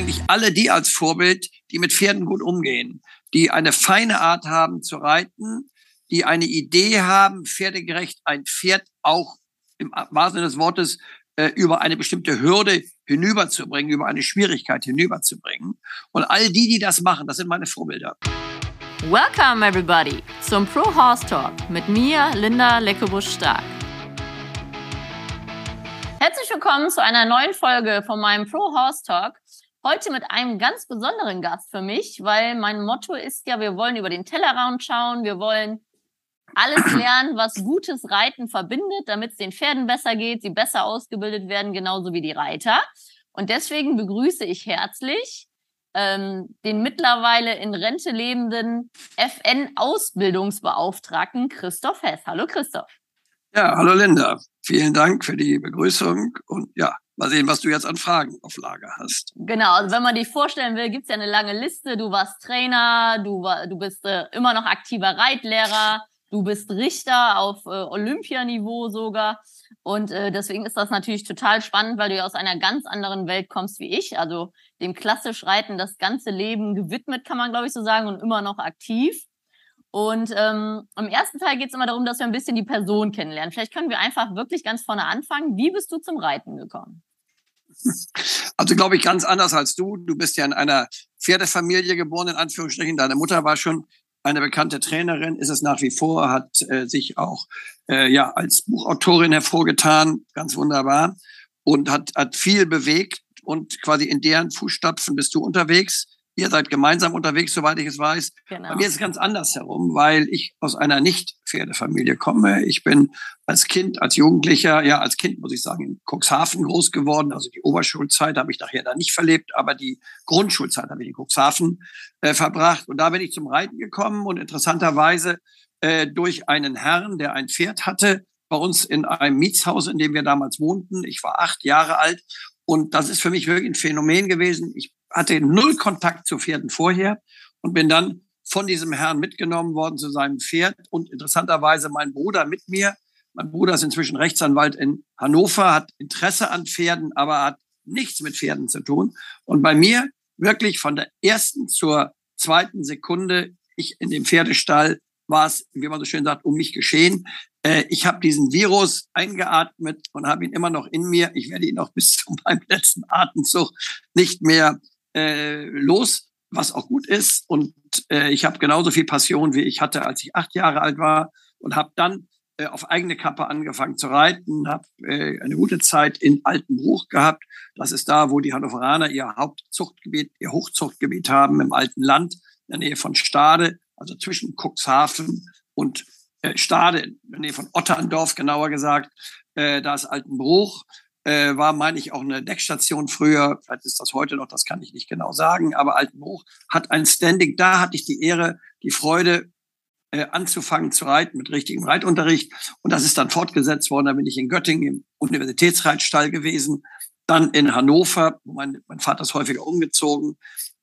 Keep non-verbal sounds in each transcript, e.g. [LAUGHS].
eigentlich alle die als Vorbild, die mit Pferden gut umgehen, die eine feine Art haben zu reiten, die eine Idee haben, pferdegerecht ein Pferd auch im wahrsten Sinne des Wortes äh, über eine bestimmte Hürde hinüberzubringen, über eine Schwierigkeit hinüberzubringen. Und all die, die das machen, das sind meine Vorbilder. Welcome everybody zum Pro Horse Talk mit mir, Linda Leckebusch-Stark. Herzlich willkommen zu einer neuen Folge von meinem Pro Horse Talk. Heute mit einem ganz besonderen Gast für mich, weil mein Motto ist ja, wir wollen über den Tellerrand schauen, wir wollen alles [CLEARS THROAT] lernen, was gutes Reiten verbindet, damit es den Pferden besser geht, sie besser ausgebildet werden, genauso wie die Reiter. Und deswegen begrüße ich herzlich ähm, den mittlerweile in Rente lebenden FN-Ausbildungsbeauftragten Christoph Hess. Hallo Christoph. Ja, hallo Linda. Vielen Dank für die Begrüßung und ja, mal sehen, was du jetzt an Fragen auf Lager hast. Genau, also wenn man dich vorstellen will, gibt's ja eine lange Liste. Du warst Trainer, du, war, du bist äh, immer noch aktiver Reitlehrer, du bist Richter auf äh, Olympianiveau sogar. Und äh, deswegen ist das natürlich total spannend, weil du ja aus einer ganz anderen Welt kommst wie ich. Also dem klassisch Reiten das ganze Leben gewidmet, kann man glaube ich so sagen, und immer noch aktiv. Und ähm, im ersten Teil geht es immer darum, dass wir ein bisschen die Person kennenlernen. Vielleicht können wir einfach wirklich ganz vorne anfangen. Wie bist du zum Reiten gekommen? Also glaube ich ganz anders als du. Du bist ja in einer Pferdefamilie geboren, in Anführungsstrichen. Deine Mutter war schon eine bekannte Trainerin, ist es nach wie vor, hat äh, sich auch äh, ja als Buchautorin hervorgetan, ganz wunderbar und hat, hat viel bewegt und quasi in deren Fußstapfen bist du unterwegs. Ihr seid gemeinsam unterwegs, soweit ich es weiß. Genau. Bei mir ist es ganz anders herum, weil ich aus einer Nicht-Pferdefamilie komme. Ich bin als Kind, als Jugendlicher, ja, als Kind muss ich sagen, in Cuxhaven groß geworden. Also die Oberschulzeit habe ich nachher da nicht verlebt, aber die Grundschulzeit habe ich in Cuxhaven äh, verbracht. Und da bin ich zum Reiten gekommen und interessanterweise äh, durch einen Herrn, der ein Pferd hatte, bei uns in einem Mietshaus, in dem wir damals wohnten. Ich war acht Jahre alt und das ist für mich wirklich ein Phänomen gewesen. Ich hatte null Kontakt zu Pferden vorher und bin dann von diesem Herrn mitgenommen worden zu seinem Pferd und interessanterweise mein Bruder mit mir. Mein Bruder ist inzwischen Rechtsanwalt in Hannover, hat Interesse an Pferden, aber hat nichts mit Pferden zu tun. Und bei mir wirklich von der ersten zur zweiten Sekunde, ich in dem Pferdestall war es, wie man so schön sagt, um mich geschehen. Äh, ich habe diesen Virus eingeatmet und habe ihn immer noch in mir. Ich werde ihn auch bis zu [LAUGHS] meinem letzten Atemzug nicht mehr äh, los, was auch gut ist. Und äh, ich habe genauso viel Passion, wie ich hatte, als ich acht Jahre alt war und habe dann äh, auf eigene Kappe angefangen zu reiten, habe äh, eine gute Zeit in Altenbruch gehabt. Das ist da, wo die Hannoveraner ihr Hauptzuchtgebiet, ihr Hochzuchtgebiet haben im alten Land, in der Nähe von Stade, also zwischen Cuxhaven und äh, Stade, in der Nähe von Otterndorf genauer gesagt. Äh, da ist Altenbruch äh, war, meine ich, auch eine Deckstation früher. Vielleicht ist das heute noch, das kann ich nicht genau sagen. Aber Altenbruch hat ein Standing. Da hatte ich die Ehre, die Freude, äh, anzufangen zu reiten mit richtigem Reitunterricht. Und das ist dann fortgesetzt worden. Da bin ich in Göttingen im Universitätsreitstall gewesen. Dann in Hannover, mein, mein Vater ist häufiger umgezogen.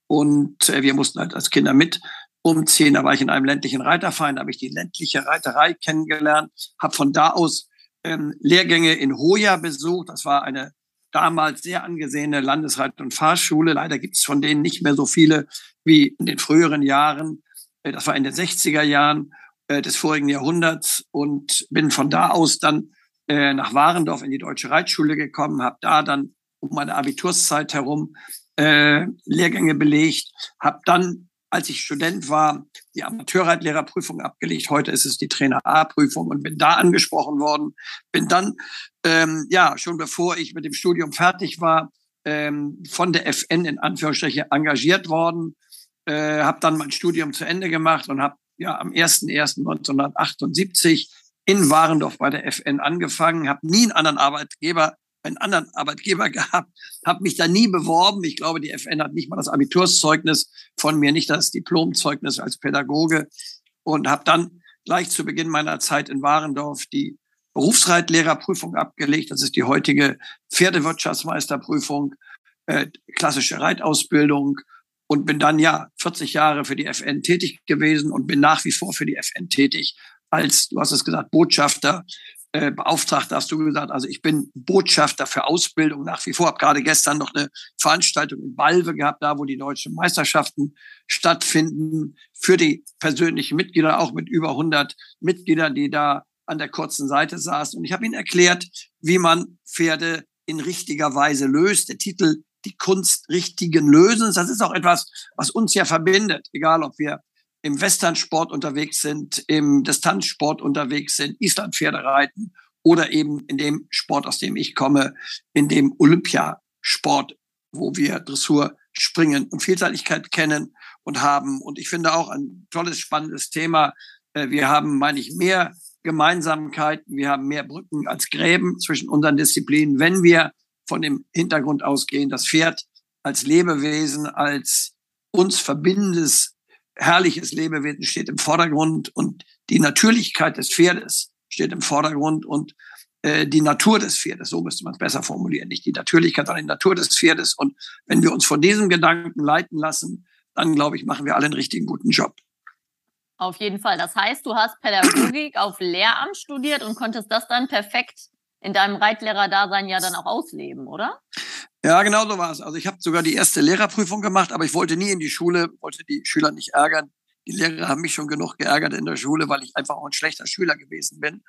Und äh, wir mussten halt als Kinder mit umziehen. Da war ich in einem ländlichen Reiterverein, da habe ich die ländliche Reiterei kennengelernt, habe von da aus ähm, Lehrgänge in Hoya besucht. Das war eine damals sehr angesehene Landesreit- und Fahrschule. Leider gibt es von denen nicht mehr so viele wie in den früheren Jahren. Äh, das war in den 60er Jahren äh, des vorigen Jahrhunderts und bin von da aus dann äh, nach Warendorf in die Deutsche Reitschule gekommen, habe da dann um meine Abiturszeit herum Lehrgänge belegt, habe dann als ich Student war, die Amateurreitlehrerprüfung abgelegt. Heute ist es die Trainer A-Prüfung und bin da angesprochen worden. Bin dann, ähm, ja, schon bevor ich mit dem Studium fertig war, ähm, von der FN in Anführungsstrichen engagiert worden. Äh, habe dann mein Studium zu Ende gemacht und habe ja am 01.01.1978 in Warendorf bei der FN angefangen, habe nie einen anderen Arbeitgeber einen anderen Arbeitgeber [LAUGHS] gehabt, habe mich da nie beworben. Ich glaube, die FN hat nicht mal das Abiturszeugnis von mir, nicht das Diplomzeugnis als Pädagoge und habe dann gleich zu Beginn meiner Zeit in Warendorf die Berufsreitlehrerprüfung abgelegt. Das ist die heutige Pferdewirtschaftsmeisterprüfung, äh, klassische Reitausbildung und bin dann ja 40 Jahre für die FN tätig gewesen und bin nach wie vor für die FN tätig als, du hast es gesagt, Botschafter äh, Beauftragter, hast du gesagt. Also ich bin Botschafter für Ausbildung nach wie vor. Habe gerade gestern noch eine Veranstaltung in Balve gehabt, da wo die deutschen Meisterschaften stattfinden, für die persönlichen Mitglieder, auch mit über 100 Mitgliedern, die da an der kurzen Seite saßen. Und ich habe ihnen erklärt, wie man Pferde in richtiger Weise löst. Der Titel Die Kunst richtigen Lösens, das ist auch etwas, was uns ja verbindet, egal ob wir im Westernsport unterwegs sind, im Distanzsport unterwegs sind, Islandpferde reiten oder eben in dem Sport, aus dem ich komme, in dem Olympiasport, wo wir Dressur, Springen und Vielseitigkeit kennen und haben. Und ich finde auch ein tolles, spannendes Thema. Äh, wir haben, meine ich, mehr Gemeinsamkeiten, wir haben mehr Brücken als Gräben zwischen unseren Disziplinen, wenn wir von dem Hintergrund ausgehen, das Pferd als Lebewesen, als uns verbindendes herrliches Lebewesen steht im Vordergrund und die Natürlichkeit des Pferdes steht im Vordergrund und äh, die Natur des Pferdes, so müsste man es besser formulieren, nicht die Natürlichkeit, sondern die Natur des Pferdes. Und wenn wir uns von diesem Gedanken leiten lassen, dann glaube ich, machen wir alle einen richtigen guten Job. Auf jeden Fall. Das heißt, du hast Pädagogik auf Lehramt studiert und konntest das dann perfekt in deinem Reitlehrer-Dasein ja dann auch ausleben, oder? Ja, genau so war es. Also ich habe sogar die erste Lehrerprüfung gemacht, aber ich wollte nie in die Schule, wollte die Schüler nicht ärgern. Die Lehrer haben mich schon genug geärgert in der Schule, weil ich einfach auch ein schlechter Schüler gewesen bin.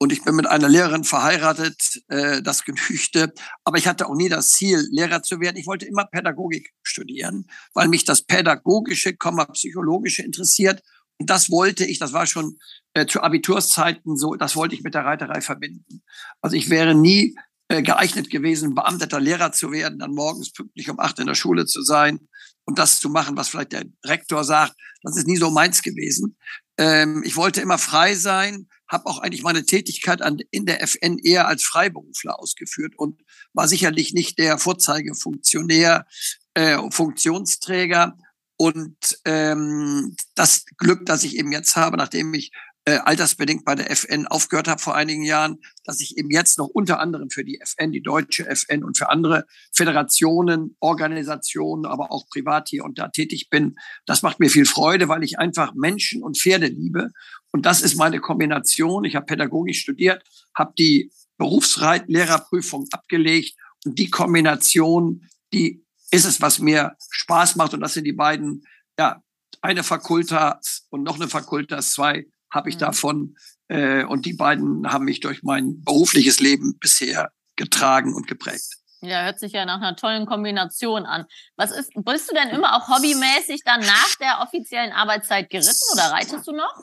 Und ich bin mit einer Lehrerin verheiratet, äh, das genügte. Aber ich hatte auch nie das Ziel, Lehrer zu werden. Ich wollte immer Pädagogik studieren, weil mich das Pädagogische, Psychologische interessiert. Das wollte ich, das war schon äh, zu Abiturszeiten so, das wollte ich mit der Reiterei verbinden. Also ich wäre nie äh, geeignet gewesen, beamteter Lehrer zu werden, dann morgens pünktlich um acht in der Schule zu sein und das zu machen, was vielleicht der Rektor sagt. Das ist nie so meins gewesen. Ähm, ich wollte immer frei sein, habe auch eigentlich meine Tätigkeit an, in der FN eher als Freiberufler ausgeführt und war sicherlich nicht der Vorzeigefunktionär, äh, Funktionsträger. Und ähm, das Glück, das ich eben jetzt habe, nachdem ich äh, altersbedingt bei der FN aufgehört habe vor einigen Jahren, dass ich eben jetzt noch unter anderem für die FN, die deutsche FN und für andere Föderationen, Organisationen, aber auch privat hier und da tätig bin. Das macht mir viel Freude, weil ich einfach Menschen und Pferde liebe. Und das ist meine Kombination. Ich habe Pädagogik studiert, habe die Berufslehrerprüfung abgelegt und die Kombination, die ist es, was mir Spaß macht. Und das sind die beiden, ja, eine Fakultas und noch eine Fakultas, zwei habe ich mhm. davon. Äh, und die beiden haben mich durch mein berufliches Leben bisher getragen und geprägt. Ja, hört sich ja nach einer tollen Kombination an. Was ist, bist du denn immer auch hobbymäßig dann nach der offiziellen Arbeitszeit geritten oder reitest du noch?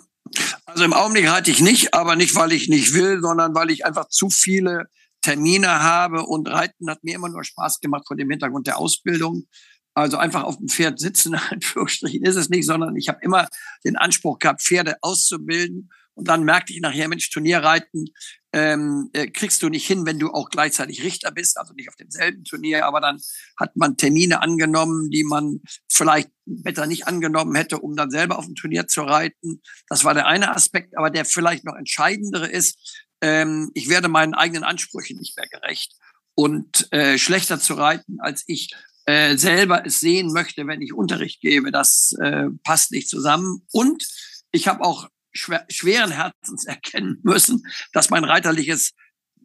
Also im Augenblick reite ich nicht, aber nicht, weil ich nicht will, sondern weil ich einfach zu viele Termine habe und Reiten hat mir immer nur Spaß gemacht vor dem Hintergrund der Ausbildung. Also einfach auf dem Pferd sitzen, [LAUGHS] Anführungsstrichen ist es nicht, sondern ich habe immer den Anspruch gehabt, Pferde auszubilden. Und dann merkte ich nachher, Mensch, Turnierreiten ähm, äh, kriegst du nicht hin, wenn du auch gleichzeitig Richter bist, also nicht auf demselben Turnier, aber dann hat man Termine angenommen, die man vielleicht besser nicht angenommen hätte, um dann selber auf dem Turnier zu reiten. Das war der eine Aspekt, aber der vielleicht noch entscheidendere ist, ähm, ich werde meinen eigenen Ansprüchen nicht mehr gerecht. Und äh, schlechter zu reiten, als ich äh, selber es sehen möchte, wenn ich Unterricht gebe. Das äh, passt nicht zusammen. Und ich habe auch schwer, schweren Herzens [LAUGHS] erkennen müssen, dass mein reiterliches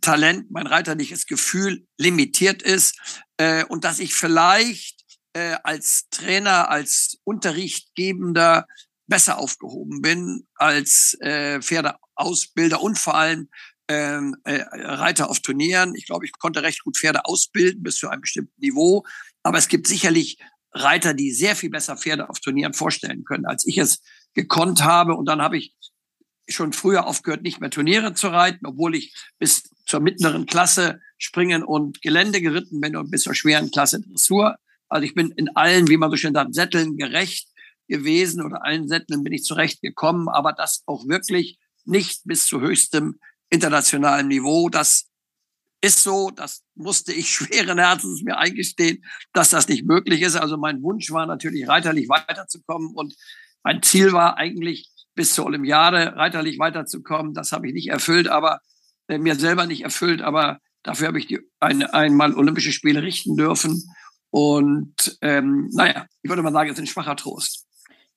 Talent, mein reiterliches Gefühl limitiert ist äh, und dass ich vielleicht äh, als Trainer, als Unterrichtgebender besser aufgehoben bin als äh, Pferdeausbilder und vor allem ähm, äh, Reiter auf Turnieren. Ich glaube, ich konnte recht gut Pferde ausbilden bis zu einem bestimmten Niveau. Aber es gibt sicherlich Reiter, die sehr viel besser Pferde auf Turnieren vorstellen können, als ich es gekonnt habe. Und dann habe ich schon früher aufgehört, nicht mehr Turniere zu reiten, obwohl ich bis zur mittleren Klasse springen und Gelände geritten bin und bis zur schweren Klasse Dressur. Also ich bin in allen, wie man so schön sagt, Sätteln gerecht gewesen oder allen Sätteln bin ich zurecht gekommen, aber das auch wirklich nicht bis zu höchstem internationalem Niveau. Das ist so, das musste ich [LAUGHS] schweren Herzens mir eingestehen, dass das nicht möglich ist. Also mein Wunsch war natürlich, reiterlich weiterzukommen und mein Ziel war eigentlich, bis zur Olympiade reiterlich weiterzukommen. Das habe ich nicht erfüllt, aber äh, mir selber nicht erfüllt, aber dafür habe ich die ein, einmal Olympische Spiele richten dürfen. Und ähm, naja, ich würde mal sagen, es ist ein schwacher Trost.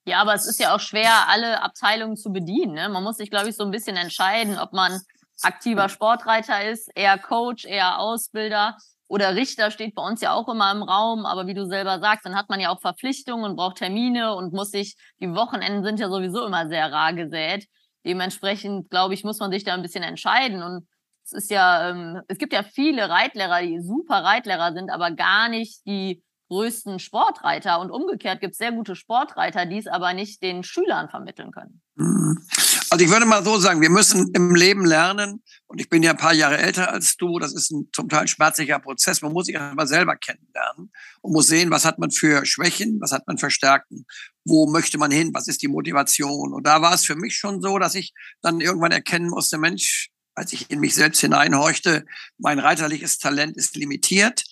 Ja, aber es ist ja auch schwer, alle Abteilungen zu bedienen. Ne? Man muss sich, glaube ich, so ein bisschen entscheiden, ob man aktiver Sportreiter ist, eher Coach, eher Ausbilder oder Richter steht bei uns ja auch immer im Raum, aber wie du selber sagst, dann hat man ja auch Verpflichtungen und braucht Termine und muss sich, die Wochenenden sind ja sowieso immer sehr rar gesät. Dementsprechend, glaube ich, muss man sich da ein bisschen entscheiden. Und es ist ja, ähm, es gibt ja viele Reitlehrer, die super Reitlehrer sind, aber gar nicht die größten Sportreiter. Und umgekehrt gibt es sehr gute Sportreiter, die es aber nicht den Schülern vermitteln können. Mhm. Also ich würde mal so sagen, wir müssen im Leben lernen, und ich bin ja ein paar Jahre älter als du, das ist ein zum Teil schmerzlicher Prozess, man muss sich einmal selber kennenlernen und muss sehen, was hat man für Schwächen, was hat man für Stärken, wo möchte man hin, was ist die Motivation. Und da war es für mich schon so, dass ich dann irgendwann erkennen musste, Mensch, als ich in mich selbst hineinhorchte, mein reiterliches Talent ist limitiert.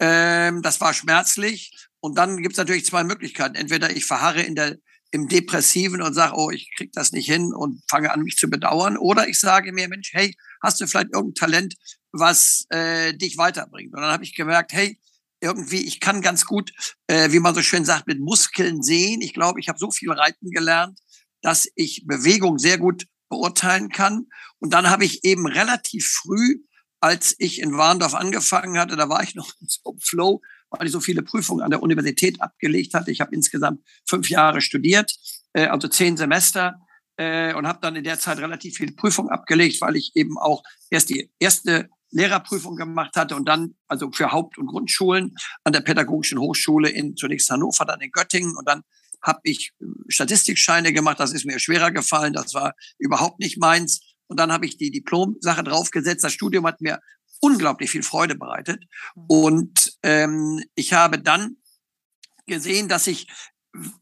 Ähm, das war schmerzlich. Und dann gibt es natürlich zwei Möglichkeiten. Entweder ich verharre in der im Depressiven und sage, oh, ich krieg das nicht hin und fange an, mich zu bedauern. Oder ich sage mir, Mensch, hey, hast du vielleicht irgendein Talent, was äh, dich weiterbringt? Und dann habe ich gemerkt, hey, irgendwie, ich kann ganz gut, äh, wie man so schön sagt, mit Muskeln sehen. Ich glaube, ich habe so viel Reiten gelernt, dass ich Bewegung sehr gut beurteilen kann. Und dann habe ich eben relativ früh als ich in Warndorf angefangen hatte, da war ich noch in so Flow, weil ich so viele Prüfungen an der Universität abgelegt hatte. Ich habe insgesamt fünf Jahre studiert, äh, also zehn Semester äh, und habe dann in der Zeit relativ viele Prüfungen abgelegt, weil ich eben auch erst die erste Lehrerprüfung gemacht hatte und dann also für Haupt- und Grundschulen an der Pädagogischen Hochschule in zunächst Hannover, dann in Göttingen und dann habe ich äh, Statistikscheine gemacht. Das ist mir schwerer gefallen. Das war überhaupt nicht meins. Und dann habe ich die Diplom-Sache draufgesetzt. Das Studium hat mir unglaublich viel Freude bereitet. Mhm. Und ähm, ich habe dann gesehen, dass ich,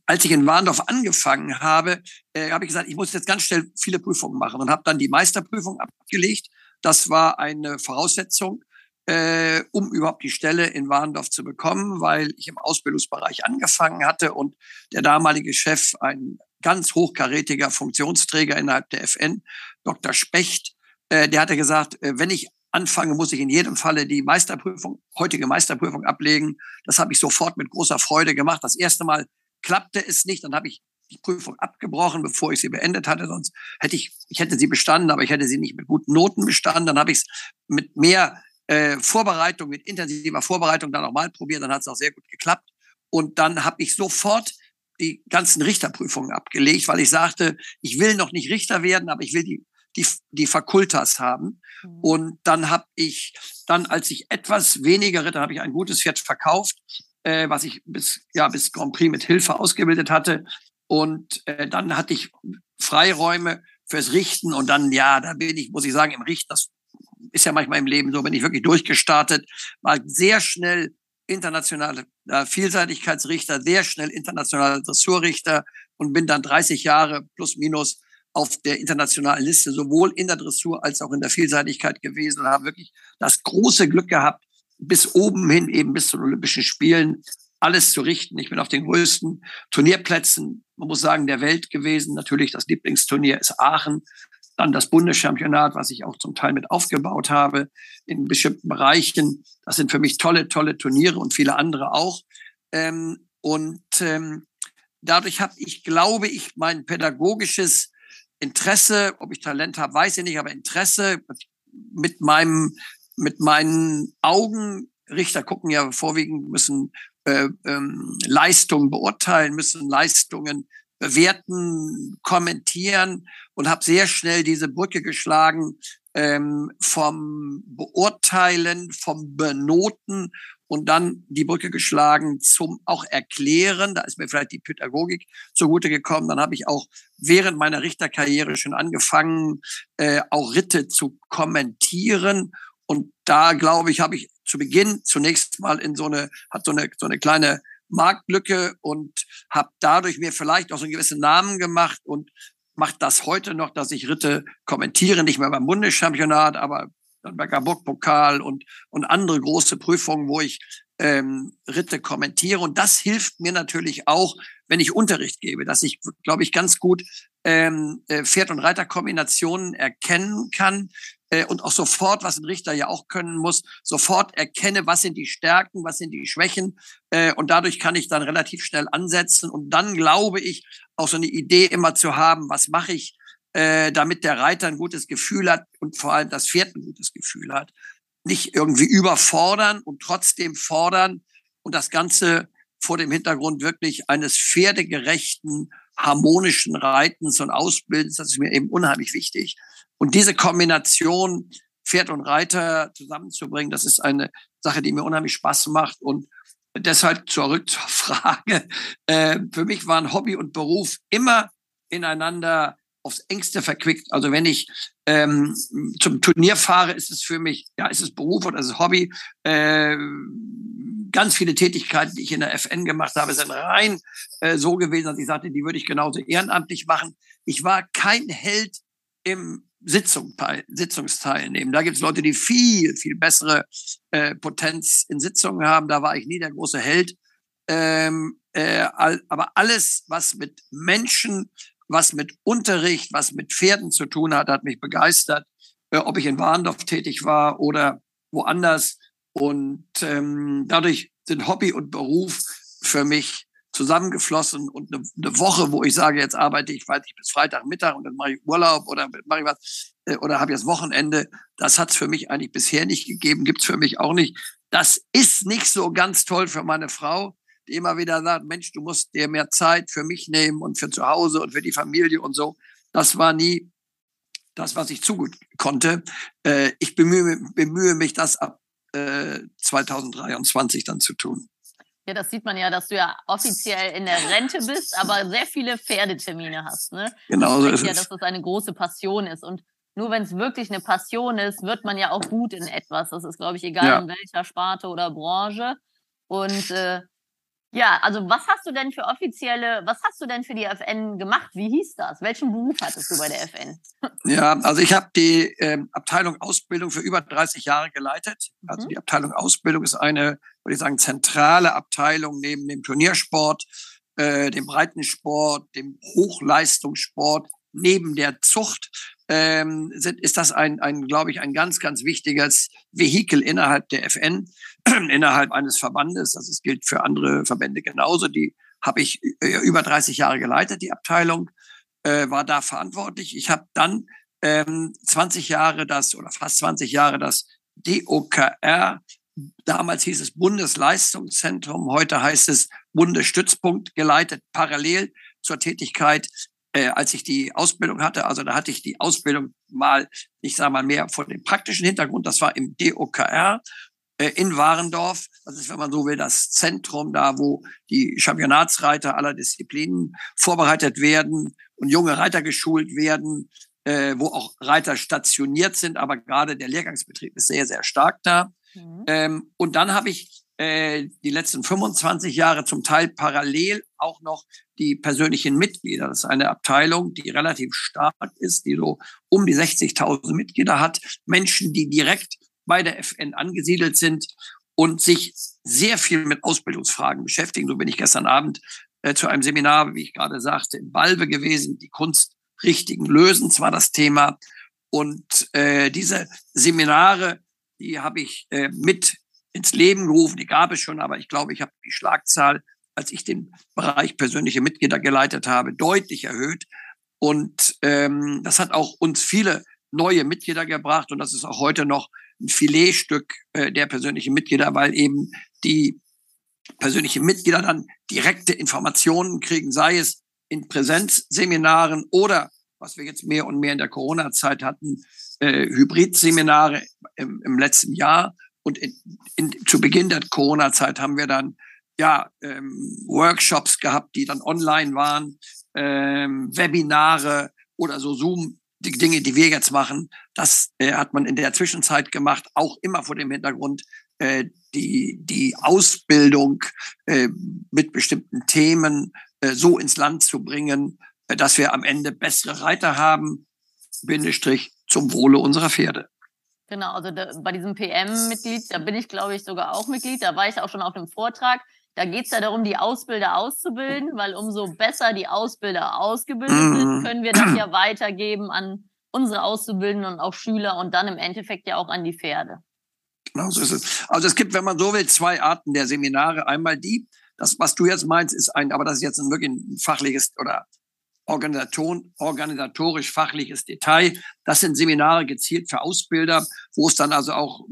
als ich in Warndorf angefangen habe, äh, habe ich gesagt, ich muss jetzt ganz schnell viele Prüfungen machen und habe dann die Meisterprüfung abgelegt. Das war eine Voraussetzung, äh, um überhaupt die Stelle in Warndorf zu bekommen, weil ich im Ausbildungsbereich angefangen hatte und der damalige Chef ein ganz hochkarätiger Funktionsträger innerhalb der FN, Dr. Specht, äh, der hatte gesagt, äh, wenn ich anfange, muss ich in jedem Falle die Meisterprüfung, heutige Meisterprüfung ablegen. Das habe ich sofort mit großer Freude gemacht. Das erste Mal klappte es nicht, dann habe ich die Prüfung abgebrochen, bevor ich sie beendet hatte. Sonst hätte ich, ich hätte sie bestanden, aber ich hätte sie nicht mit guten Noten bestanden. Dann habe ich es mit mehr äh, Vorbereitung, mit intensiver Vorbereitung dann nochmal probiert. Dann hat es auch sehr gut geklappt. Und dann habe ich sofort die ganzen Richterprüfungen abgelegt, weil ich sagte, ich will noch nicht Richter werden, aber ich will die die, die Fakultas haben. Mhm. Und dann habe ich, dann als ich etwas weniger ritt, dann habe ich ein gutes Pferd verkauft, äh, was ich bis, ja, bis Grand Prix mit Hilfe ausgebildet hatte. Und äh, dann hatte ich Freiräume fürs Richten und dann, ja, da bin ich, muss ich sagen, im Richten, das ist ja manchmal im Leben so, bin ich wirklich durchgestartet, war sehr schnell internationaler äh, Vielseitigkeitsrichter, sehr schnell internationaler Dressurrichter und bin dann 30 Jahre plus minus auf der internationalen Liste, sowohl in der Dressur als auch in der Vielseitigkeit gewesen und haben wirklich das große Glück gehabt, bis oben hin, eben bis zu den Olympischen Spielen, alles zu richten. Ich bin auf den größten Turnierplätzen, man muss sagen, der Welt gewesen. Natürlich das Lieblingsturnier ist Aachen, dann das Bundeschampionat, was ich auch zum Teil mit aufgebaut habe in bestimmten Bereichen. Das sind für mich tolle, tolle Turniere und viele andere auch. Ähm, und ähm, dadurch habe ich, glaube ich, mein pädagogisches Interesse, ob ich Talent habe, weiß ich nicht, aber Interesse mit meinem, mit meinen Augen, Richter gucken ja vorwiegend, müssen äh, ähm, Leistungen beurteilen, müssen Leistungen bewerten, kommentieren und habe sehr schnell diese Brücke geschlagen ähm, vom Beurteilen, vom Benoten und dann die Brücke geschlagen zum auch Erklären. Da ist mir vielleicht die Pädagogik zugute gekommen. Dann habe ich auch während meiner Richterkarriere schon angefangen, äh, auch Ritte zu kommentieren. Und da glaube ich, habe ich zu Beginn zunächst mal in so eine, hat so eine, so eine kleine Marktlücke und habe dadurch mir vielleicht auch so einen gewissen Namen gemacht und macht das heute noch, dass ich Ritte kommentiere, nicht mehr beim Bundeschampionat, aber Nürnberger Burgpokal und, und andere große Prüfungen, wo ich ähm, Ritte kommentiere. Und das hilft mir natürlich auch, wenn ich Unterricht gebe, dass ich, glaube ich, ganz gut ähm, äh, Pferd- und Reiterkombinationen erkennen kann äh, und auch sofort, was ein Richter ja auch können muss, sofort erkenne, was sind die Stärken, was sind die Schwächen. Äh, und dadurch kann ich dann relativ schnell ansetzen. Und dann glaube ich, auch so eine Idee immer zu haben, was mache ich äh, damit der Reiter ein gutes Gefühl hat und vor allem das Pferd ein gutes Gefühl hat. Nicht irgendwie überfordern und trotzdem fordern und das Ganze vor dem Hintergrund wirklich eines pferdegerechten, harmonischen Reitens und Ausbildens. Das ist mir eben unheimlich wichtig. Und diese Kombination Pferd und Reiter zusammenzubringen, das ist eine Sache, die mir unheimlich Spaß macht. Und deshalb zurück zur [LAUGHS] Frage. Äh, für mich waren Hobby und Beruf immer ineinander aufs engste verquickt. Also wenn ich ähm, zum Turnier fahre, ist es für mich, ja, ist es Beruf oder ist es Hobby. Äh, ganz viele Tätigkeiten, die ich in der FN gemacht habe, sind rein äh, so gewesen, dass ich sagte, die würde ich genauso ehrenamtlich machen. Ich war kein Held im Sitzung, Sitzungsteilnehmen. Da gibt es Leute, die viel, viel bessere äh, Potenz in Sitzungen haben. Da war ich nie der große Held. Ähm, äh, aber alles, was mit Menschen was mit Unterricht, was mit Pferden zu tun hat, hat mich begeistert. Äh, ob ich in Warndorf tätig war oder woanders. Und ähm, dadurch sind Hobby und Beruf für mich zusammengeflossen und eine, eine, Woche, wo ich sage, jetzt arbeite ich, weiß ich, bis Freitagmittag und dann mache ich Urlaub oder mache ich was äh, oder habe jetzt Wochenende. Das hat es für mich eigentlich bisher nicht gegeben, gibt es für mich auch nicht. Das ist nicht so ganz toll für meine Frau, die immer wieder sagt, Mensch, du musst dir mehr Zeit für mich nehmen und für zu Hause und für die Familie und so. Das war nie das, was ich zu gut konnte. Äh, ich bemühe, bemühe mich, das ab äh, 2023 dann zu tun. Ja, das sieht man ja, dass du ja offiziell in der Rente bist, aber sehr viele Pferdetermine hast. Ne? Genau so ist ja, es. dass das eine große Passion ist. Und nur wenn es wirklich eine Passion ist, wird man ja auch gut in etwas. Das ist, glaube ich, egal ja. in welcher Sparte oder Branche. Und äh, ja, also was hast du denn für offizielle, was hast du denn für die FN gemacht? Wie hieß das? Welchen Beruf hattest du bei der FN? Ja, also ich habe die ähm, Abteilung Ausbildung für über 30 Jahre geleitet. Also mhm. die Abteilung Ausbildung ist eine, würde ich sagen, zentrale Abteilung neben dem Turniersport, äh, dem Breitensport, dem Hochleistungssport, neben der Zucht ähm, sind, ist das ein, ein glaube ich, ein ganz, ganz wichtiges Vehikel innerhalb der FN, [CLEARS THROAT] innerhalb eines Verbandes. Also es gilt für andere Verbände genauso. Die habe ich äh, über 30 Jahre geleitet, die Abteilung, äh, war da verantwortlich. Ich habe dann ähm, 20 Jahre das oder fast 20 Jahre das DOKR, damals hieß es Bundesleistungszentrum, heute heißt es Bundesstützpunkt geleitet, parallel zur Tätigkeit äh, als ich die Ausbildung hatte. Also da hatte ich die Ausbildung mal, ich sage mal mehr vor dem praktischen Hintergrund. Das war im DOKR äh, in Warendorf. Das ist, wenn man so will, das Zentrum da, wo die Championatsreiter aller Disziplinen vorbereitet werden und junge Reiter geschult werden, äh, wo auch Reiter stationiert sind. Aber gerade der Lehrgangsbetrieb ist sehr, sehr stark da. Mhm. Ähm, und dann habe ich äh, die letzten 25 Jahre zum Teil parallel auch noch die persönlichen Mitglieder. Das ist eine Abteilung, die relativ stark ist, die so um die 60.000 Mitglieder hat. Menschen, die direkt bei der FN angesiedelt sind und sich sehr viel mit Ausbildungsfragen beschäftigen. So bin ich gestern Abend äh, zu einem Seminar, wie ich gerade sagte, in Balve gewesen. Die Kunst richtigen Lösens war das Thema. Und äh, diese Seminare, die habe ich äh, mit ins Leben gerufen. Die gab es schon, aber ich glaube, ich habe die Schlagzahl, als ich den Bereich persönliche Mitglieder geleitet habe, deutlich erhöht. Und ähm, das hat auch uns viele neue Mitglieder gebracht. Und das ist auch heute noch ein Filetstück äh, der persönlichen Mitglieder, weil eben die persönlichen Mitglieder dann direkte Informationen kriegen, sei es in Präsenzseminaren oder, was wir jetzt mehr und mehr in der Corona-Zeit hatten, äh, Hybridseminare im, im letzten Jahr und in, in, zu Beginn der Corona-Zeit haben wir dann ja ähm, Workshops gehabt, die dann online waren, ähm, Webinare oder so Zoom, die Dinge, die wir jetzt machen. Das äh, hat man in der Zwischenzeit gemacht, auch immer vor dem Hintergrund, äh, die, die Ausbildung äh, mit bestimmten Themen äh, so ins Land zu bringen, äh, dass wir am Ende bessere Reiter haben, Bindestrich zum Wohle unserer Pferde. Genau, also da, bei diesem PM-Mitglied, da bin ich, glaube ich, sogar auch Mitglied. Da war ich auch schon auf einem Vortrag. Da geht es ja darum, die Ausbilder auszubilden, weil umso besser die Ausbilder ausgebildet sind, mhm. können wir das ja weitergeben an unsere Auszubildenden und auch Schüler und dann im Endeffekt ja auch an die Pferde. Genau so ist es. Also es gibt, wenn man so will, zwei Arten der Seminare. Einmal die, das, was du jetzt meinst, ist ein, aber das ist jetzt ein wirklich ein fachliches oder organisatorisch fachliches Detail. Das sind Seminare gezielt für Ausbilder, wo es dann also auch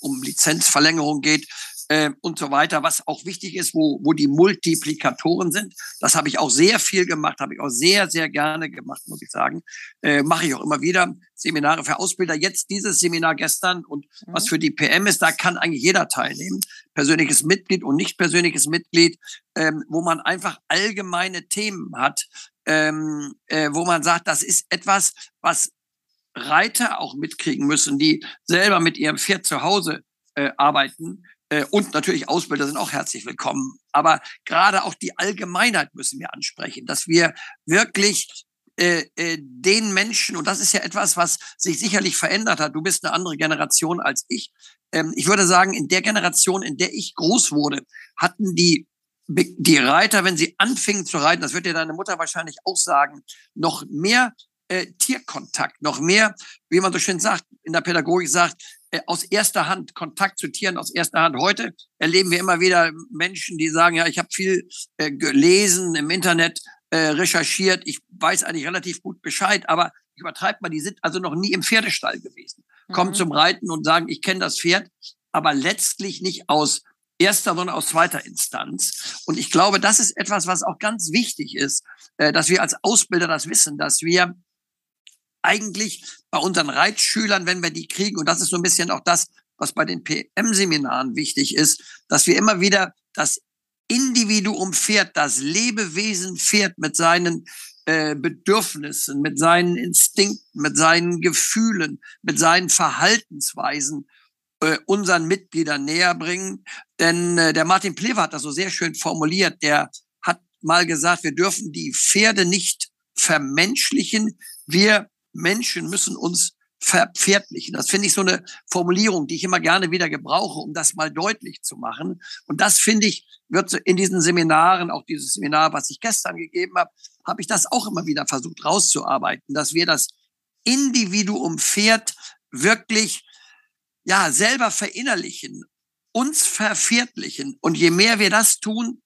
um Lizenzverlängerung geht äh, und so weiter, was auch wichtig ist, wo, wo die Multiplikatoren sind. Das habe ich auch sehr viel gemacht, habe ich auch sehr, sehr gerne gemacht, muss ich sagen. Äh, mache ich auch immer wieder. Seminare für Ausbilder. Jetzt dieses Seminar gestern und mhm. was für die PM ist, da kann eigentlich jeder teilnehmen. Persönliches Mitglied und nicht persönliches Mitglied, ähm, wo man einfach allgemeine Themen hat, ähm, äh, wo man sagt, das ist etwas, was Reiter auch mitkriegen müssen, die selber mit ihrem Pferd zu Hause äh, arbeiten, und natürlich Ausbilder sind auch herzlich willkommen. Aber gerade auch die Allgemeinheit müssen wir ansprechen, dass wir wirklich äh, äh, den Menschen, und das ist ja etwas, was sich sicherlich verändert hat, du bist eine andere Generation als ich. Ähm, ich würde sagen, in der Generation, in der ich groß wurde, hatten die die Reiter, wenn sie anfingen zu reiten, das wird dir deine Mutter wahrscheinlich auch sagen, noch mehr äh, Tierkontakt, noch mehr, wie man so schön sagt, in der Pädagogik sagt, äh, aus erster Hand, Kontakt zu Tieren aus erster Hand. Heute erleben wir immer wieder Menschen, die sagen, ja, ich habe viel äh, gelesen im Internet, äh, recherchiert, ich weiß eigentlich relativ gut Bescheid, aber ich übertreibe mal, die sind also noch nie im Pferdestall gewesen, mhm. kommen zum Reiten und sagen, ich kenne das Pferd, aber letztlich nicht aus erster, sondern aus zweiter Instanz. Und ich glaube, das ist etwas, was auch ganz wichtig ist, äh, dass wir als Ausbilder das wissen, dass wir eigentlich bei unseren Reitschülern, wenn wir die kriegen, und das ist so ein bisschen auch das, was bei den PM-Seminaren wichtig ist, dass wir immer wieder das Individuum Pferd, das Lebewesen Pferd mit seinen äh, Bedürfnissen, mit seinen Instinkten, mit seinen Gefühlen, mit seinen Verhaltensweisen äh, unseren Mitgliedern näher bringen. Denn äh, der Martin Plever hat das so sehr schön formuliert. Der hat mal gesagt, wir dürfen die Pferde nicht vermenschlichen. Wir Menschen müssen uns verpferdlichen. Das finde ich so eine Formulierung, die ich immer gerne wieder gebrauche, um das mal deutlich zu machen. Und das finde ich, wird in diesen Seminaren, auch dieses Seminar, was ich gestern gegeben habe, habe ich das auch immer wieder versucht rauszuarbeiten, dass wir das Individuum Pferd wirklich, ja, selber verinnerlichen, uns verpferdlichen. Und je mehr wir das tun,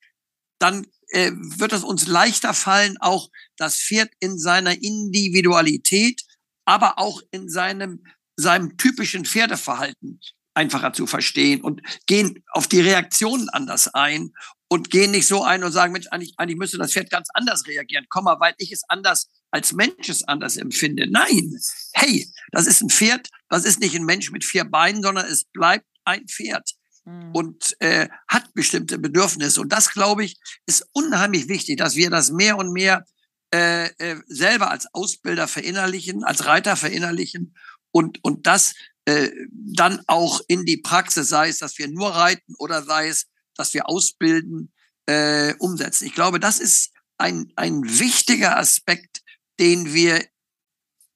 dann äh, wird es uns leichter fallen, auch das Pferd in seiner Individualität, aber auch in seinem, seinem typischen Pferdeverhalten einfacher zu verstehen und gehen auf die Reaktionen anders ein und gehen nicht so ein und sagen, Mensch, eigentlich, eigentlich müsste das Pferd ganz anders reagieren. Komm mal, weil ich es anders als Mensch es anders empfinde. Nein, hey, das ist ein Pferd, das ist nicht ein Mensch mit vier Beinen, sondern es bleibt ein Pferd. Und äh, hat bestimmte Bedürfnisse. Und das, glaube ich, ist unheimlich wichtig, dass wir das mehr und mehr äh, äh, selber als Ausbilder verinnerlichen, als Reiter verinnerlichen und, und das äh, dann auch in die Praxis, sei es, dass wir nur reiten oder sei es, dass wir ausbilden, äh, umsetzen. Ich glaube, das ist ein, ein wichtiger Aspekt, den wir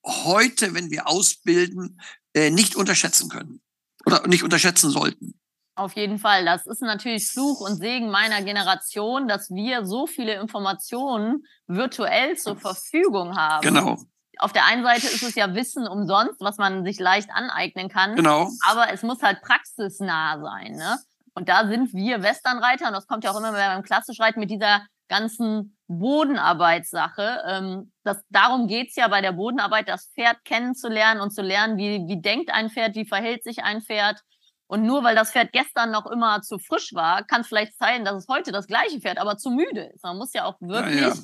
heute, wenn wir ausbilden, äh, nicht unterschätzen können oder nicht unterschätzen sollten. Auf jeden Fall. Das ist natürlich Fluch und Segen meiner Generation, dass wir so viele Informationen virtuell zur Verfügung haben. Genau. Auf der einen Seite ist es ja Wissen umsonst, was man sich leicht aneignen kann. Genau. Aber es muss halt praxisnah sein. Ne? Und da sind wir Westernreiter, und das kommt ja auch immer mehr beim Klassischreiten mit dieser ganzen Bodenarbeitssache. Ähm, das, darum geht's ja bei der Bodenarbeit, das Pferd kennenzulernen und zu lernen, wie, wie denkt ein Pferd, wie verhält sich ein Pferd und nur weil das Pferd gestern noch immer zu frisch war, kann es vielleicht sein, dass es heute das gleiche Pferd, aber zu müde ist. Man muss ja auch wirklich ja, ja.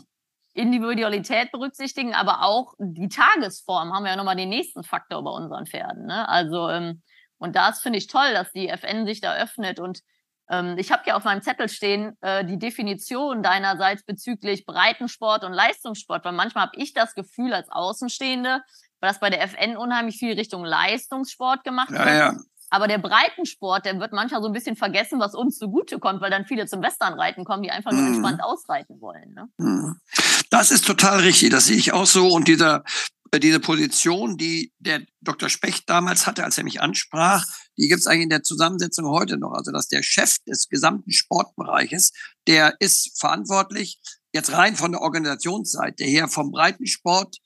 Individualität berücksichtigen, aber auch die Tagesform haben wir ja nochmal den nächsten Faktor bei unseren Pferden. Ne? Also, ähm, und das finde ich toll, dass die FN sich da öffnet. Und ähm, ich habe ja auf meinem Zettel stehen äh, die Definition deinerseits bezüglich Breitensport und Leistungssport, weil manchmal habe ich das Gefühl als Außenstehende, weil das bei der FN unheimlich viel Richtung Leistungssport gemacht ja, wird. Ja. Aber der Breitensport, der wird manchmal so ein bisschen vergessen, was uns zugute kommt, weil dann viele zum Westernreiten kommen, die einfach nur mhm. entspannt ausreiten wollen. Ne? Mhm. Das ist total richtig, das sehe ich auch so. Und dieser, äh, diese Position, die der Dr. Specht damals hatte, als er mich ansprach, die gibt es eigentlich in der Zusammensetzung heute noch. Also, dass der Chef des gesamten Sportbereiches, der ist verantwortlich, jetzt rein von der Organisationsseite her, vom Breitensport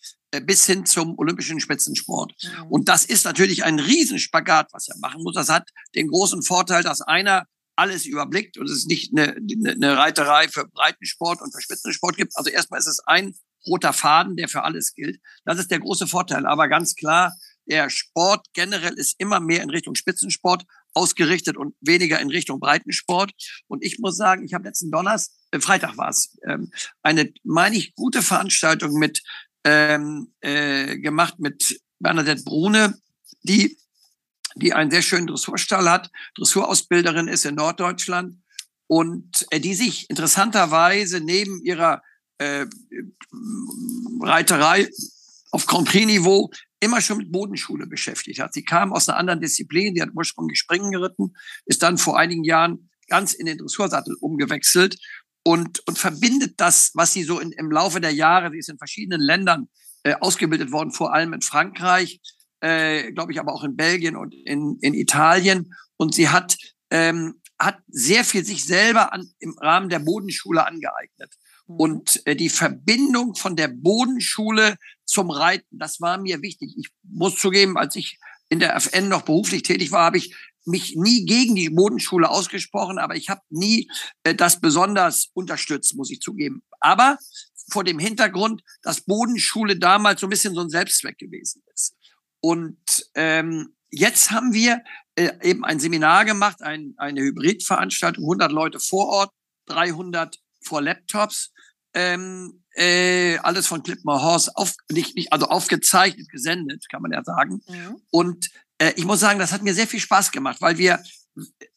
bis hin zum olympischen Spitzensport. Mhm. Und das ist natürlich ein Riesenspagat, was er machen muss. Das hat den großen Vorteil, dass einer alles überblickt und es nicht eine, eine Reiterei für Breitensport und für Spitzensport gibt. Also erstmal ist es ein roter Faden, der für alles gilt. Das ist der große Vorteil. Aber ganz klar, der Sport generell ist immer mehr in Richtung Spitzensport ausgerichtet und weniger in Richtung Breitensport. Und ich muss sagen, ich habe letzten Donnerstag, äh, Freitag war es, ähm, eine, meine ich, gute Veranstaltung mit ähm, äh, gemacht mit Bernadette Brune, die die einen sehr schönen Dressurstall hat, Dressurausbilderin ist in Norddeutschland und äh, die sich interessanterweise neben ihrer äh, Reiterei auf Grand Prix-Niveau immer schon mit Bodenschule beschäftigt hat. Sie kam aus einer anderen Disziplin, sie hat ursprünglich Springen geritten, ist dann vor einigen Jahren ganz in den Dressursattel umgewechselt und, und verbindet das, was sie so in, im Laufe der Jahre, sie ist in verschiedenen Ländern äh, ausgebildet worden, vor allem in Frankreich, äh, glaube ich, aber auch in Belgien und in, in Italien. Und sie hat, ähm, hat sehr viel sich selber an, im Rahmen der Bodenschule angeeignet. Mhm. Und äh, die Verbindung von der Bodenschule zum Reiten, das war mir wichtig. Ich muss zugeben, als ich in der FN noch beruflich tätig war, habe ich mich nie gegen die Bodenschule ausgesprochen, aber ich habe nie äh, das besonders unterstützt, muss ich zugeben. Aber vor dem Hintergrund, dass Bodenschule damals so ein bisschen so ein Selbstzweck gewesen ist. Und ähm, jetzt haben wir äh, eben ein Seminar gemacht, ein, eine Hybridveranstaltung, 100 Leute vor Ort, 300 vor Laptops, ähm, äh, alles von Clipmore Horse, auf, nicht, nicht, also aufgezeichnet, gesendet, kann man ja sagen. Mhm. Und äh, ich muss sagen, das hat mir sehr viel Spaß gemacht, weil wir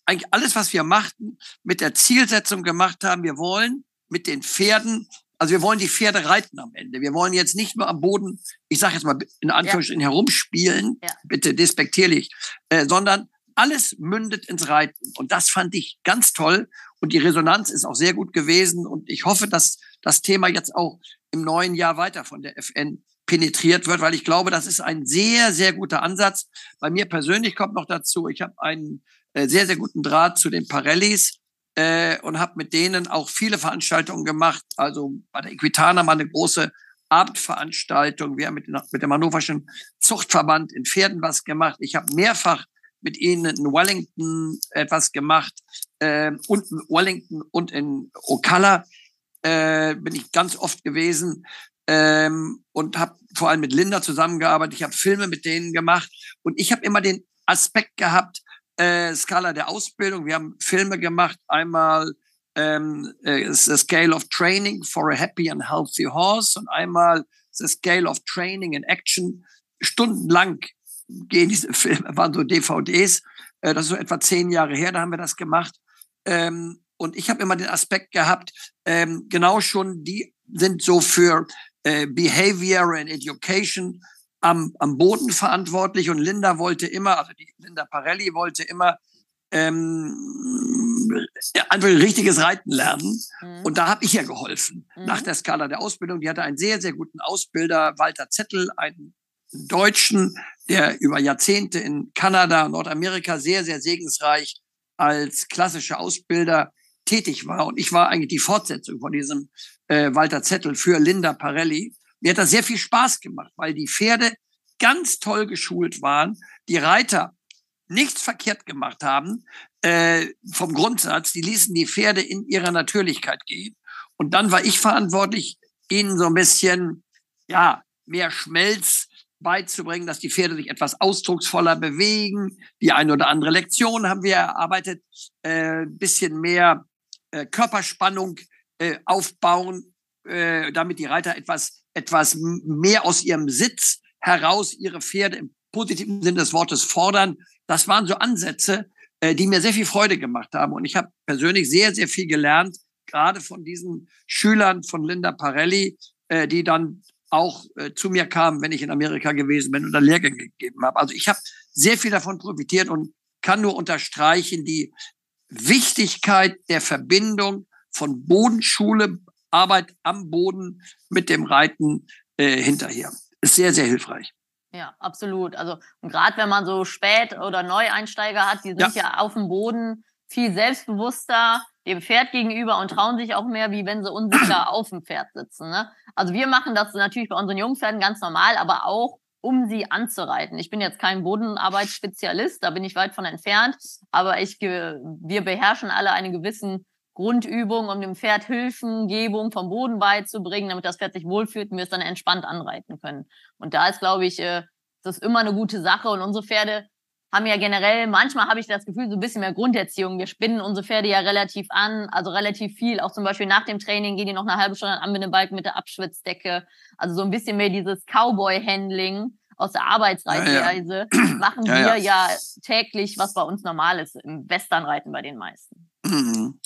eigentlich alles, was wir machten, mit der Zielsetzung gemacht haben, wir wollen mit den Pferden also wir wollen die Pferde reiten am Ende. Wir wollen jetzt nicht nur am Boden, ich sage jetzt mal in Anführungsstrichen ja. herumspielen, ja. bitte despektierlich, äh, sondern alles mündet ins Reiten. Und das fand ich ganz toll. Und die Resonanz ist auch sehr gut gewesen. Und ich hoffe, dass das Thema jetzt auch im neuen Jahr weiter von der FN penetriert wird, weil ich glaube, das ist ein sehr, sehr guter Ansatz. Bei mir persönlich kommt noch dazu, ich habe einen äh, sehr, sehr guten Draht zu den Parellis äh, und habe mit denen auch viele Veranstaltungen gemacht. Also bei der Equitana mal eine große Abendveranstaltung. Wir haben mit, mit dem Hannoverschen Zuchtverband in Pferden was gemacht. Ich habe mehrfach mit ihnen in Wellington etwas gemacht äh, und in Wellington und in Ocala äh, bin ich ganz oft gewesen ähm, und habe vor allem mit Linda zusammengearbeitet. Ich habe Filme mit denen gemacht und ich habe immer den Aspekt gehabt, äh, Skala der Ausbildung. Wir haben Filme gemacht, einmal ähm, äh, The Scale of Training for a Happy and Healthy Horse und einmal The Scale of Training in Action. Stundenlang gehen diese Filme, [LAUGHS] waren so DVDs. Äh, das ist so etwa zehn Jahre her, da haben wir das gemacht. Ähm, und ich habe immer den Aspekt gehabt, ähm, genau schon, die sind so für äh, Behavior and Education am, am Boden verantwortlich und Linda wollte immer, also die Linda Parelli wollte immer ähm, einfach richtiges Reiten lernen. Mhm. Und da habe ich ihr geholfen. Mhm. Nach der Skala der Ausbildung. Die hatte einen sehr, sehr guten Ausbilder, Walter Zettel, einen Deutschen, der über Jahrzehnte in Kanada, Nordamerika sehr, sehr segensreich als klassischer Ausbilder tätig war. Und ich war eigentlich die Fortsetzung von diesem äh, Walter Zettel für Linda Parelli. Mir hat das sehr viel Spaß gemacht, weil die Pferde ganz toll geschult waren, die Reiter nichts verkehrt gemacht haben äh, vom Grundsatz, die ließen die Pferde in ihrer Natürlichkeit gehen. Und dann war ich verantwortlich, ihnen so ein bisschen ja mehr Schmelz beizubringen, dass die Pferde sich etwas ausdrucksvoller bewegen. Die eine oder andere Lektion haben wir erarbeitet, äh, bisschen mehr äh, Körperspannung äh, aufbauen, äh, damit die Reiter etwas etwas mehr aus ihrem Sitz heraus ihre Pferde im positiven Sinne des Wortes fordern. Das waren so Ansätze, äh, die mir sehr viel Freude gemacht haben. Und ich habe persönlich sehr, sehr viel gelernt, gerade von diesen Schülern von Linda Parelli, äh, die dann auch äh, zu mir kamen, wenn ich in Amerika gewesen bin oder Lehrgänge gegeben habe. Also ich habe sehr viel davon profitiert und kann nur unterstreichen die Wichtigkeit der Verbindung von Bodenschule, Arbeit am Boden mit dem Reiten äh, hinterher. Ist sehr, sehr hilfreich. Ja, absolut. Also gerade wenn man so Spät- oder Neueinsteiger hat, die sind ja. ja auf dem Boden viel selbstbewusster dem Pferd gegenüber und trauen sich auch mehr, wie wenn sie unsicher [CLEARS THROAT] auf dem Pferd sitzen. Ne? Also wir machen das natürlich bei unseren Jungpferden ganz normal, aber auch um sie anzureiten. Ich bin jetzt kein Bodenarbeitsspezialist, da bin ich weit von entfernt, aber ich, wir beherrschen alle einen gewissen Grundübung, um dem Pferd Hilfengebung vom Boden beizubringen, damit das Pferd sich wohlfühlt und wir es dann entspannt anreiten können. Und da ist, glaube ich, äh, das ist immer eine gute Sache. Und unsere Pferde haben ja generell, manchmal habe ich das Gefühl, so ein bisschen mehr Grunderziehung. Wir spinnen unsere Pferde ja relativ an, also relativ viel. Auch zum Beispiel nach dem Training gehen die noch eine halbe Stunde an Anbindebalken mit der Abschwitzdecke. Also so ein bisschen mehr dieses Cowboy-Handling aus der Arbeitsreitweise ja, ja. [CLEARS THROAT] machen ja, wir ja. täglich, was bei uns normal ist, im Westernreiten bei den meisten. Mhm.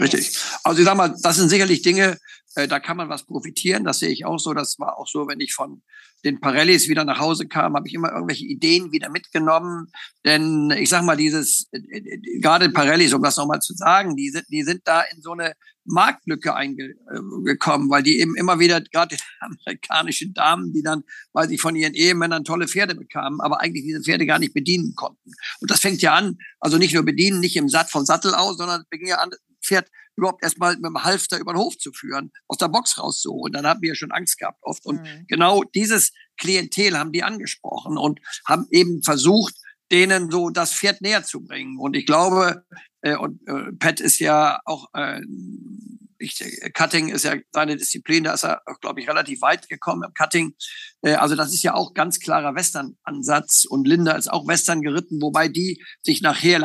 Richtig. Also ich sag mal, das sind sicherlich Dinge, äh, da kann man was profitieren. Das sehe ich auch so. Das war auch so, wenn ich von den Parellis wieder nach Hause kam, habe ich immer irgendwelche Ideen wieder mitgenommen. Denn ich sag mal, dieses, äh, äh, gerade Parellis, um das nochmal zu sagen, die sind, die sind da in so eine Marktlücke eingekommen, weil die eben immer wieder, gerade die [LAUGHS] amerikanischen Damen, die dann, weil sie von ihren Ehemännern tolle Pferde bekamen, aber eigentlich diese Pferde gar nicht bedienen konnten. Und das fängt ja an, also nicht nur bedienen, nicht im Satt von Sattel aus, sondern es fängt ja an, Pferd überhaupt erstmal mit dem Halfter über den Hof zu führen, aus der Box rauszuholen. Dann haben wir ja schon Angst gehabt oft. Und mhm. genau dieses Klientel haben die angesprochen und haben eben versucht, denen so das Pferd näher zu bringen. Und ich glaube, äh, und äh, Pat ist ja auch, äh, ich, Cutting ist ja seine Disziplin, da ist er, glaube ich, relativ weit gekommen im Cutting. Äh, also das ist ja auch ganz klarer Western-Ansatz. Und Linda ist auch Western geritten, wobei die sich nachher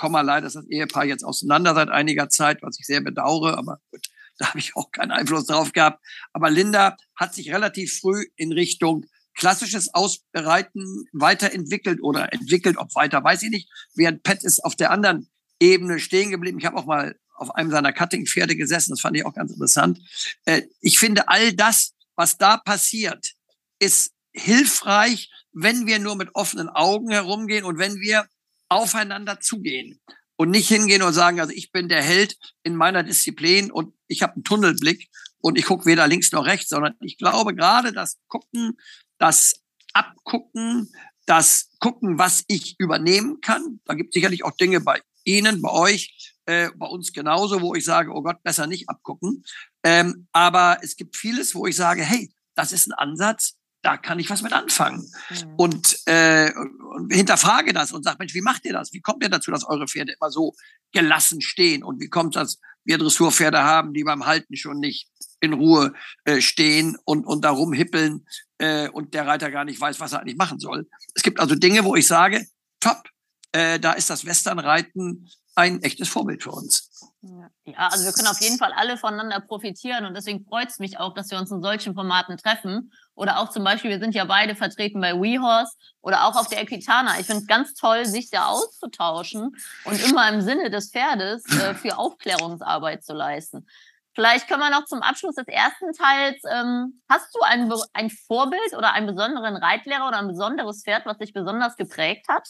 Komma, leider ist das Ehepaar jetzt auseinander seit einiger Zeit, was ich sehr bedauere, aber gut, [LAUGHS] da habe ich auch keinen Einfluss drauf gehabt. Aber Linda hat sich relativ früh in Richtung klassisches Ausbereiten weiterentwickelt oder entwickelt, ob weiter, weiß ich nicht, während Pat ist auf der anderen Ebene stehen geblieben. Ich habe auch mal auf einem seiner Cutting-Pferde gesessen, das fand ich auch ganz interessant. Äh, ich finde, all das, was da passiert, ist hilfreich, wenn wir nur mit offenen Augen herumgehen und wenn wir aufeinander zugehen und nicht hingehen und sagen, also ich bin der Held in meiner Disziplin und ich habe einen Tunnelblick und ich gucke weder links noch rechts, sondern ich glaube gerade das Gucken, das Abgucken, das Gucken, was ich übernehmen kann. Da gibt es sicherlich auch Dinge bei Ihnen, bei euch, äh, bei uns genauso, wo ich sage, oh Gott, besser nicht abgucken. Ähm, aber es gibt vieles, wo ich sage, hey, das ist ein Ansatz, da kann ich was mit anfangen. Mhm. Und, äh, und hinterfrage das und sage, Mensch, wie macht ihr das? Wie kommt ihr dazu, dass eure Pferde immer so gelassen stehen? Und wie kommt das, wir Dressurpferde haben, die beim Halten schon nicht in Ruhe äh, stehen und, und da rumhippeln äh, und der Reiter gar nicht weiß, was er eigentlich machen soll. Es gibt also Dinge, wo ich sage, top, äh, da ist das Westernreiten ein echtes Vorbild für uns. Ja, also wir können auf jeden Fall alle voneinander profitieren und deswegen freut es mich auch, dass wir uns in solchen Formaten treffen. Oder auch zum Beispiel, wir sind ja beide vertreten bei WeHorse oder auch auf der Equitana. Ich finde es ganz toll, sich da auszutauschen und immer im Sinne des Pferdes äh, für Aufklärungsarbeit zu leisten. Vielleicht können wir noch zum Abschluss des ersten Teils, ähm, hast du ein, ein Vorbild oder einen besonderen Reitlehrer oder ein besonderes Pferd, was dich besonders geprägt hat?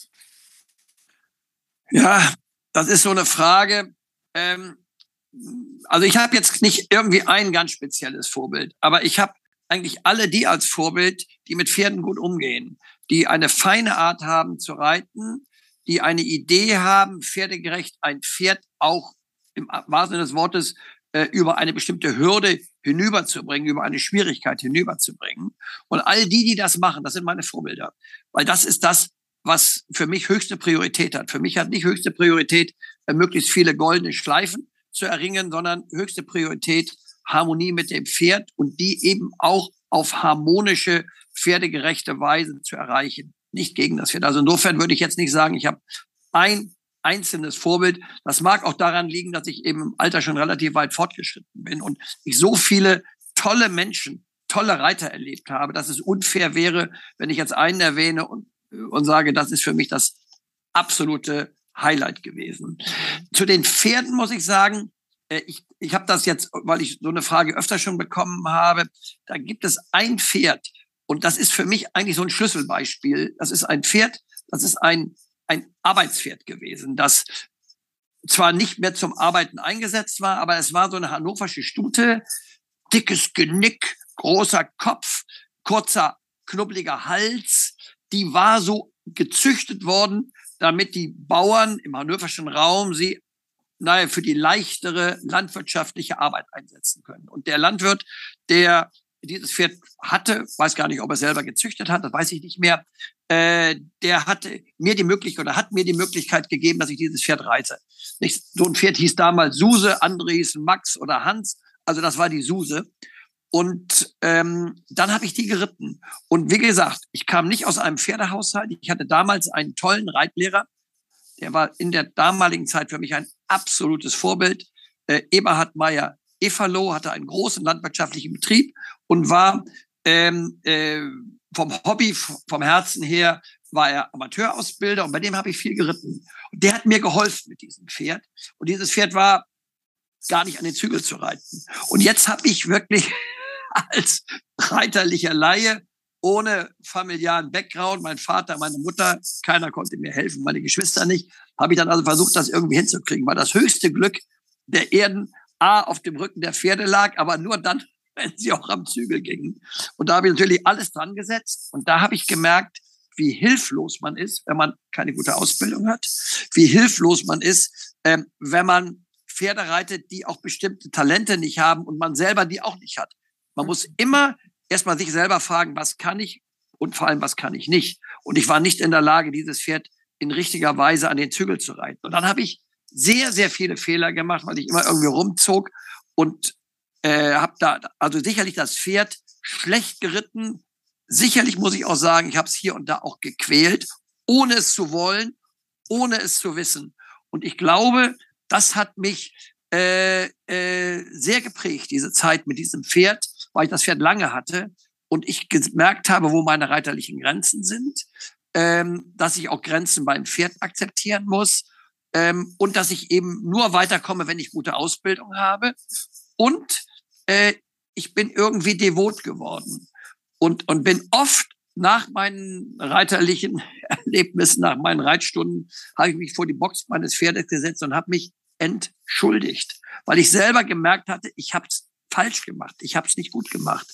Ja, das ist so eine Frage. Ähm, also ich habe jetzt nicht irgendwie ein ganz spezielles Vorbild, aber ich habe eigentlich alle die als Vorbild, die mit Pferden gut umgehen, die eine feine Art haben zu reiten, die eine Idee haben, pferdegerecht ein Pferd auch im wahrsten des Wortes äh, über eine bestimmte Hürde hinüberzubringen, über eine Schwierigkeit hinüberzubringen. Und all die, die das machen, das sind meine Vorbilder. Weil das ist das, was für mich höchste Priorität hat. Für mich hat nicht höchste Priorität, möglichst viele goldene Schleifen zu erringen, sondern höchste Priorität Harmonie mit dem Pferd und die eben auch auf harmonische, pferdegerechte Weise zu erreichen. Nicht gegen das Pferd. Also insofern würde ich jetzt nicht sagen, ich habe ein einzelnes Vorbild. Das mag auch daran liegen, dass ich eben im Alter schon relativ weit fortgeschritten bin und ich so viele tolle Menschen, tolle Reiter erlebt habe, dass es unfair wäre, wenn ich jetzt einen erwähne und und sage, das ist für mich das absolute Highlight gewesen. Zu den Pferden muss ich sagen, äh, ich, ich habe das jetzt, weil ich so eine Frage öfter schon bekommen habe, da gibt es ein Pferd und das ist für mich eigentlich so ein Schlüsselbeispiel. Das ist ein Pferd, das ist ein, ein Arbeitspferd gewesen, das zwar nicht mehr zum Arbeiten eingesetzt war, aber es war so eine hannoversche Stute, dickes Genick, großer Kopf, kurzer, knubbeliger Hals, die war so gezüchtet worden, damit die Bauern im hannoverschen Raum sie naja, für die leichtere landwirtschaftliche Arbeit einsetzen können. Und der Landwirt, der dieses Pferd hatte, weiß gar nicht, ob er selber gezüchtet hat, das weiß ich nicht mehr, äh, der hatte mir die Möglichkeit oder hat mir die Möglichkeit gegeben, dass ich dieses Pferd reite. Nicht, so ein Pferd hieß damals Suse, andere hießen Max oder Hans, also das war die Suse. Und ähm, dann habe ich die geritten. Und wie gesagt, ich kam nicht aus einem Pferdehaushalt. Ich hatte damals einen tollen Reitlehrer. Der war in der damaligen Zeit für mich ein absolutes Vorbild. Äh, Eberhard Meyer Efalo hatte einen großen landwirtschaftlichen Betrieb und war ähm, äh, vom Hobby, vom Herzen her, war er Amateurausbilder und bei dem habe ich viel geritten. Und der hat mir geholfen mit diesem Pferd. Und dieses Pferd war gar nicht an den Zügel zu reiten. Und jetzt habe ich wirklich [LAUGHS] als reiterlicher Laie ohne familiären Background, mein Vater, meine Mutter, keiner konnte mir helfen, meine Geschwister nicht, habe ich dann also versucht, das irgendwie hinzukriegen. War das höchste Glück der Erden, A, auf dem Rücken der Pferde lag, aber nur dann, [LAUGHS] wenn sie auch am Zügel gingen. Und da habe ich natürlich alles dran gesetzt. Und da habe ich gemerkt, wie hilflos man ist, wenn man keine gute Ausbildung hat, wie hilflos man ist, ähm, wenn man Pferde reitet, die auch bestimmte Talente nicht haben und man selber die auch nicht hat. Man muss immer erstmal sich selber fragen, was kann ich und vor allem, was kann ich nicht. Und ich war nicht in der Lage, dieses Pferd in richtiger Weise an den Zügel zu reiten. Und dann habe ich sehr, sehr viele Fehler gemacht, weil ich immer irgendwie rumzog und äh, habe da also sicherlich das Pferd schlecht geritten. Sicherlich muss ich auch sagen, ich habe es hier und da auch gequält, ohne es zu wollen, ohne es zu wissen. Und ich glaube, das hat mich äh, äh, sehr geprägt, diese Zeit mit diesem Pferd, weil ich das Pferd lange hatte und ich gemerkt habe, wo meine reiterlichen Grenzen sind, ähm, dass ich auch Grenzen beim Pferd akzeptieren muss ähm, und dass ich eben nur weiterkomme, wenn ich gute Ausbildung habe. Und äh, ich bin irgendwie devot geworden und, und bin oft nach meinen reiterlichen [LAUGHS] Erlebnissen, nach meinen Reitstunden, habe ich mich vor die Box meines Pferdes gesetzt und habe mich entschuldigt, weil ich selber gemerkt hatte, ich habe es falsch gemacht, ich habe es nicht gut gemacht.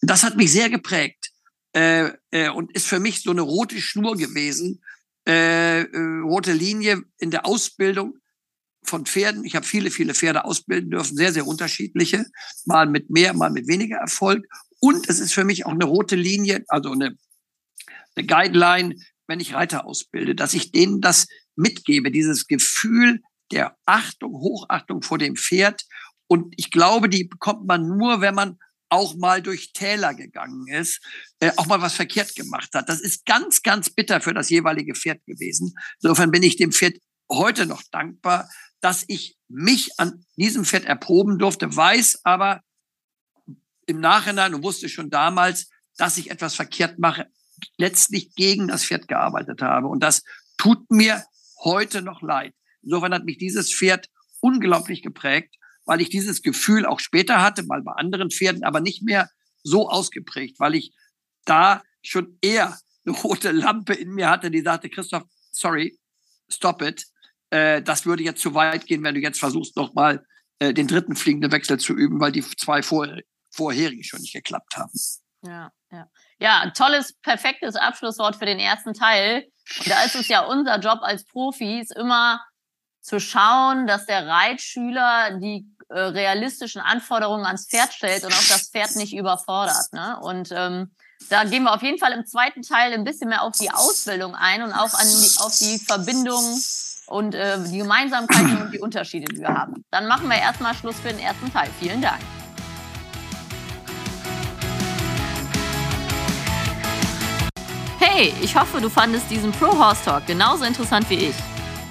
Das hat mich sehr geprägt äh, äh, und ist für mich so eine rote Schnur gewesen, äh, äh, rote Linie in der Ausbildung von Pferden. Ich habe viele, viele Pferde ausbilden dürfen, sehr, sehr unterschiedliche, mal mit mehr, mal mit weniger Erfolg. Und es ist für mich auch eine rote Linie, also eine, eine Guideline, wenn ich Reiter ausbilde, dass ich denen das mitgebe, dieses Gefühl der Achtung, Hochachtung vor dem Pferd. Und ich glaube, die bekommt man nur, wenn man auch mal durch Täler gegangen ist, äh, auch mal was verkehrt gemacht hat. Das ist ganz, ganz bitter für das jeweilige Pferd gewesen. Insofern bin ich dem Pferd heute noch dankbar, dass ich mich an diesem Pferd erproben durfte, weiß aber im Nachhinein und wusste schon damals, dass ich etwas verkehrt mache, letztlich gegen das Pferd gearbeitet habe. Und das tut mir heute noch leid. Insofern hat mich dieses Pferd unglaublich geprägt, weil ich dieses Gefühl auch später hatte, mal bei anderen Pferden, aber nicht mehr so ausgeprägt, weil ich da schon eher eine rote Lampe in mir hatte, die sagte, Christoph, sorry, stop it. Äh, das würde jetzt zu weit gehen, wenn du jetzt versuchst, nochmal äh, den dritten fliegenden Wechsel zu üben, weil die zwei vor, vorherigen schon nicht geklappt haben. Ja, ja. Ja, tolles, perfektes Abschlusswort für den ersten Teil. Und da ist es ja unser Job als Profis, immer zu schauen, dass der Reitschüler die äh, realistischen Anforderungen ans Pferd stellt und auch das Pferd nicht überfordert. Ne? Und ähm, da gehen wir auf jeden Fall im zweiten Teil ein bisschen mehr auf die Ausbildung ein und auch an die, auf die Verbindung und äh, die Gemeinsamkeiten und die Unterschiede, die wir haben. Dann machen wir erstmal Schluss für den ersten Teil. Vielen Dank. Hey, ich hoffe, du fandest diesen Pro Horse Talk genauso interessant wie ich.